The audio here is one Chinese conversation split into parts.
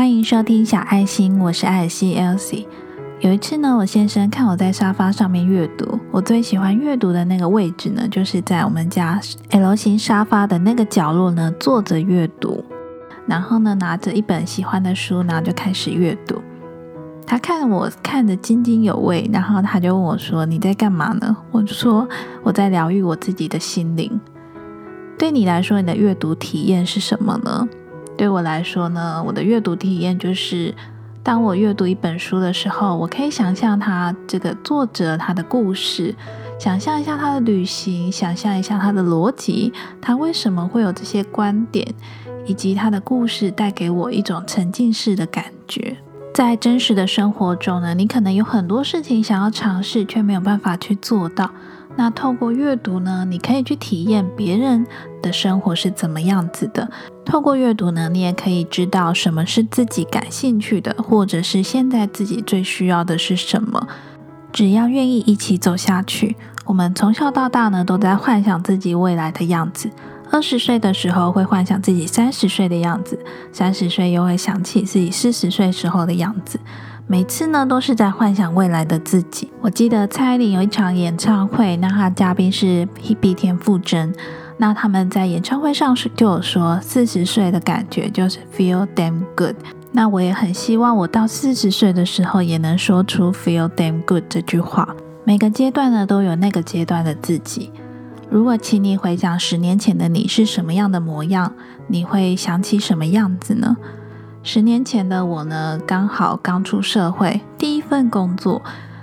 欢迎收听小爱心，我是艾尔西 Elsie。有一次呢，我先生看我在沙发上面阅读，我最喜欢阅读的那个位置呢，就是在我们家 L 型沙发的那个角落呢，坐着阅读。然后呢，拿着一本喜欢的书，然后就开始阅读。他看我看得津津有味，然后他就问我说：“你在干嘛呢？”我就说：“我在疗愈我自己的心灵。”对你来说，你的阅读体验是什么呢？对我来说呢，我的阅读体验就是，当我阅读一本书的时候，我可以想象他这个作者他的故事，想象一下他的旅行，想象一下他的逻辑，他为什么会有这些观点，以及他的故事带给我一种沉浸式的感觉。在真实的生活中呢，你可能有很多事情想要尝试，却没有办法去做到。那透过阅读呢，你可以去体验别人的生活是怎么样子的。透过阅读呢，你也可以知道什么是自己感兴趣的，或者是现在自己最需要的是什么。只要愿意一起走下去，我们从小到大呢，都在幻想自己未来的样子。二十岁的时候会幻想自己三十岁的样子，三十岁又会想起自己四十岁时候的样子。每次呢，都是在幻想未来的自己。我记得蔡依林有一场演唱会，那她的嘉宾是 Hebe 田馥甄。那他们在演唱会上是就有说，四十岁的感觉就是 feel damn good。那我也很希望我到四十岁的时候也能说出 feel damn good 这句话。每个阶段呢，都有那个阶段的自己。如果请你回想十年前的你是什么样的模样，你会想起什么样子呢？十年前的我呢，刚好刚出社会，第一份工作，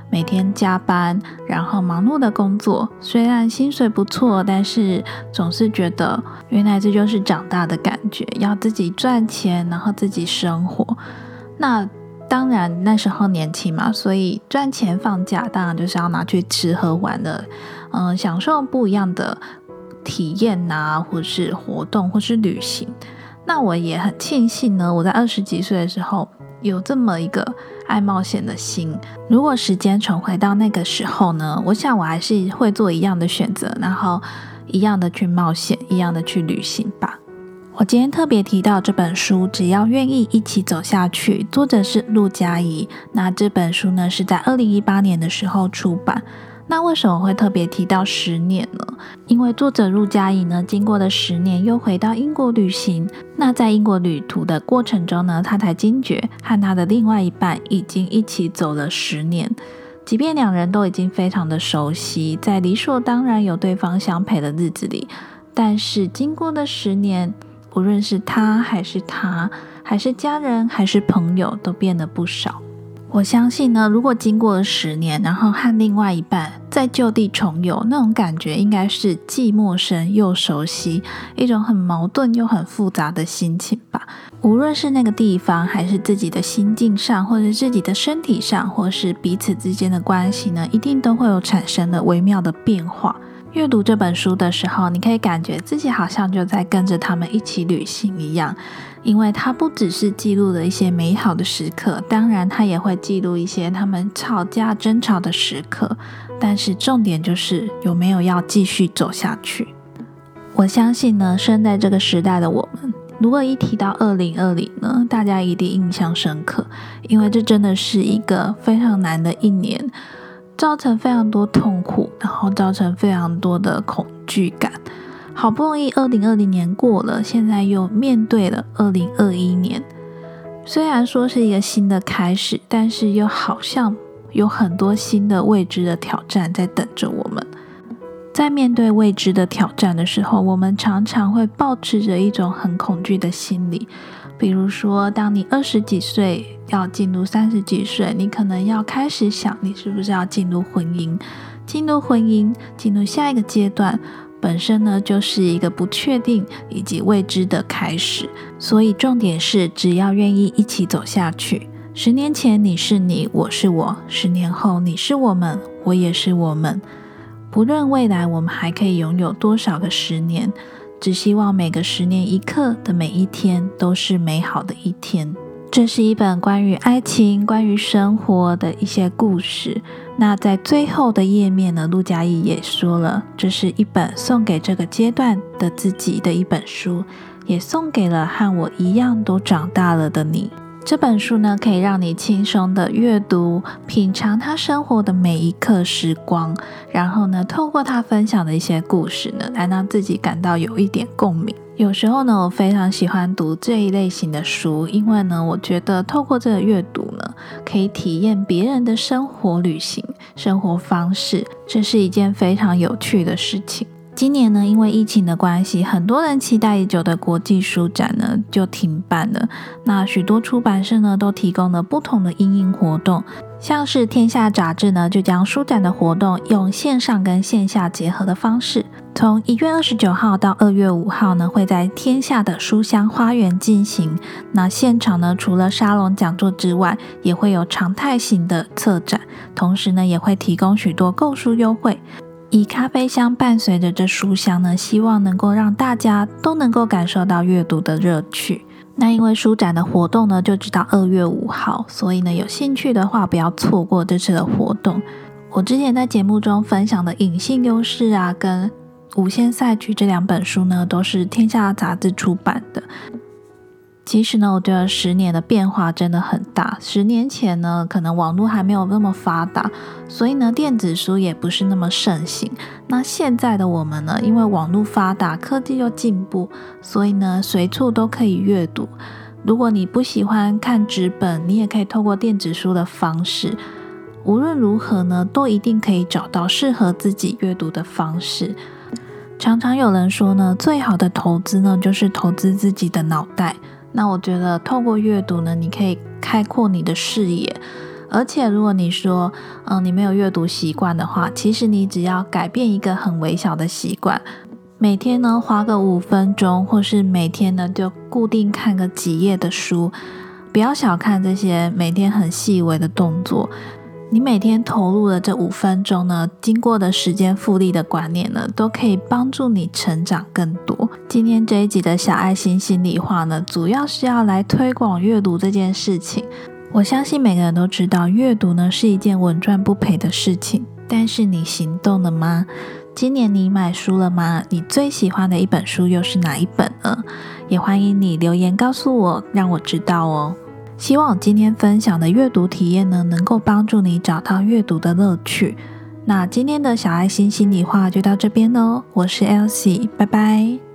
每天加班，然后忙碌的工作。虽然薪水不错，但是总是觉得，原来这就是长大的感觉，要自己赚钱，然后自己生活。那当然那时候年轻嘛，所以赚钱放假，当然就是要拿去吃喝玩乐，嗯，享受不一样的体验呐，或是活动，或是旅行。那我也很庆幸呢，我在二十几岁的时候有这么一个爱冒险的心。如果时间重回到那个时候呢，我想我还是会做一样的选择，然后一样的去冒险，一样的去旅行吧。我今天特别提到这本书，只要愿意一起走下去，作者是陆佳怡。那这本书呢是在二零一八年的时候出版。那为什么会特别提到十年呢？因为作者陆佳怡呢，经过了十年，又回到英国旅行。那在英国旅途的过程中呢，他才惊觉和他的另外一半已经一起走了十年。即便两人都已经非常的熟悉，在理所当然有对方相陪的日子里，但是经过了十年，无论是他还是他，还是家人还是朋友，都变得不少。我相信呢，如果经过了十年，然后和另外一半在就地重游，那种感觉应该是既陌生又熟悉，一种很矛盾又很复杂的心情吧。无论是那个地方，还是自己的心境上，或者自己的身体上，或是彼此之间的关系呢，一定都会有产生了微妙的变化。阅读这本书的时候，你可以感觉自己好像就在跟着他们一起旅行一样。因为它不只是记录了一些美好的时刻，当然它也会记录一些他们吵架争吵的时刻。但是重点就是有没有要继续走下去。我相信呢，生在这个时代的我们，如果一提到二零二零呢，大家一定印象深刻，因为这真的是一个非常难的一年，造成非常多痛苦，然后造成非常多的恐惧感。好不容易二零二零年过了，现在又面对了二零二一年。虽然说是一个新的开始，但是又好像有很多新的未知的挑战在等着我们。在面对未知的挑战的时候，我们常常会保持着一种很恐惧的心理。比如说，当你二十几岁要进入三十几岁，你可能要开始想，你是不是要进入婚姻？进入婚姻，进入下一个阶段。本身呢，就是一个不确定以及未知的开始，所以重点是，只要愿意一起走下去。十年前你是你，我是我；十年后你是我们，我也是我们。不论未来我们还可以拥有多少个十年，只希望每个十年一刻的每一天都是美好的一天。这是一本关于爱情、关于生活的一些故事。那在最后的页面呢，陆嘉怡也说了，这是一本送给这个阶段的自己的一本书，也送给了和我一样都长大了的你。这本书呢，可以让你轻松的阅读，品尝他生活的每一刻时光，然后呢，透过他分享的一些故事呢，来让自己感到有一点共鸣。有时候呢，我非常喜欢读这一类型的书，因为呢，我觉得透过这个阅读呢，可以体验别人的生活、旅行、生活方式，这是一件非常有趣的事情。今年呢，因为疫情的关系，很多人期待已久的国际书展呢就停办了。那许多出版社呢都提供了不同的应应活动，像是天下杂志呢就将书展的活动用线上跟线下结合的方式，从一月二十九号到二月五号呢会在天下的书香花园进行。那现场呢除了沙龙讲座之外，也会有常态型的策展，同时呢也会提供许多购书优惠。以咖啡香伴随着这书香呢，希望能够让大家都能够感受到阅读的乐趣。那因为书展的活动呢，就直到二月五号，所以呢，有兴趣的话不要错过这次的活动。我之前在节目中分享的《隐性优势》啊，跟《无限赛局》这两本书呢，都是天下杂志出版的。其实呢，我觉得十年的变化真的很大。十年前呢，可能网络还没有那么发达，所以呢，电子书也不是那么盛行。那现在的我们呢，因为网络发达，科技又进步，所以呢，随处都可以阅读。如果你不喜欢看纸本，你也可以透过电子书的方式。无论如何呢，都一定可以找到适合自己阅读的方式。常常有人说呢，最好的投资呢，就是投资自己的脑袋。那我觉得透过阅读呢，你可以开阔你的视野，而且如果你说，嗯，你没有阅读习惯的话，其实你只要改变一个很微小的习惯，每天呢花个五分钟，或是每天呢就固定看个几页的书，不要小看这些每天很细微的动作。你每天投入的这五分钟呢，经过的时间复利的观念呢，都可以帮助你成长更多。今天这一集的小爱心心里话呢，主要是要来推广阅读这件事情。我相信每个人都知道，阅读呢是一件稳赚不赔的事情。但是你行动了吗？今年你买书了吗？你最喜欢的一本书又是哪一本呢？也欢迎你留言告诉我，让我知道哦。希望今天分享的阅读体验呢，能够帮助你找到阅读的乐趣。那今天的小爱心心里话就到这边喽，我是 Elsie，拜拜。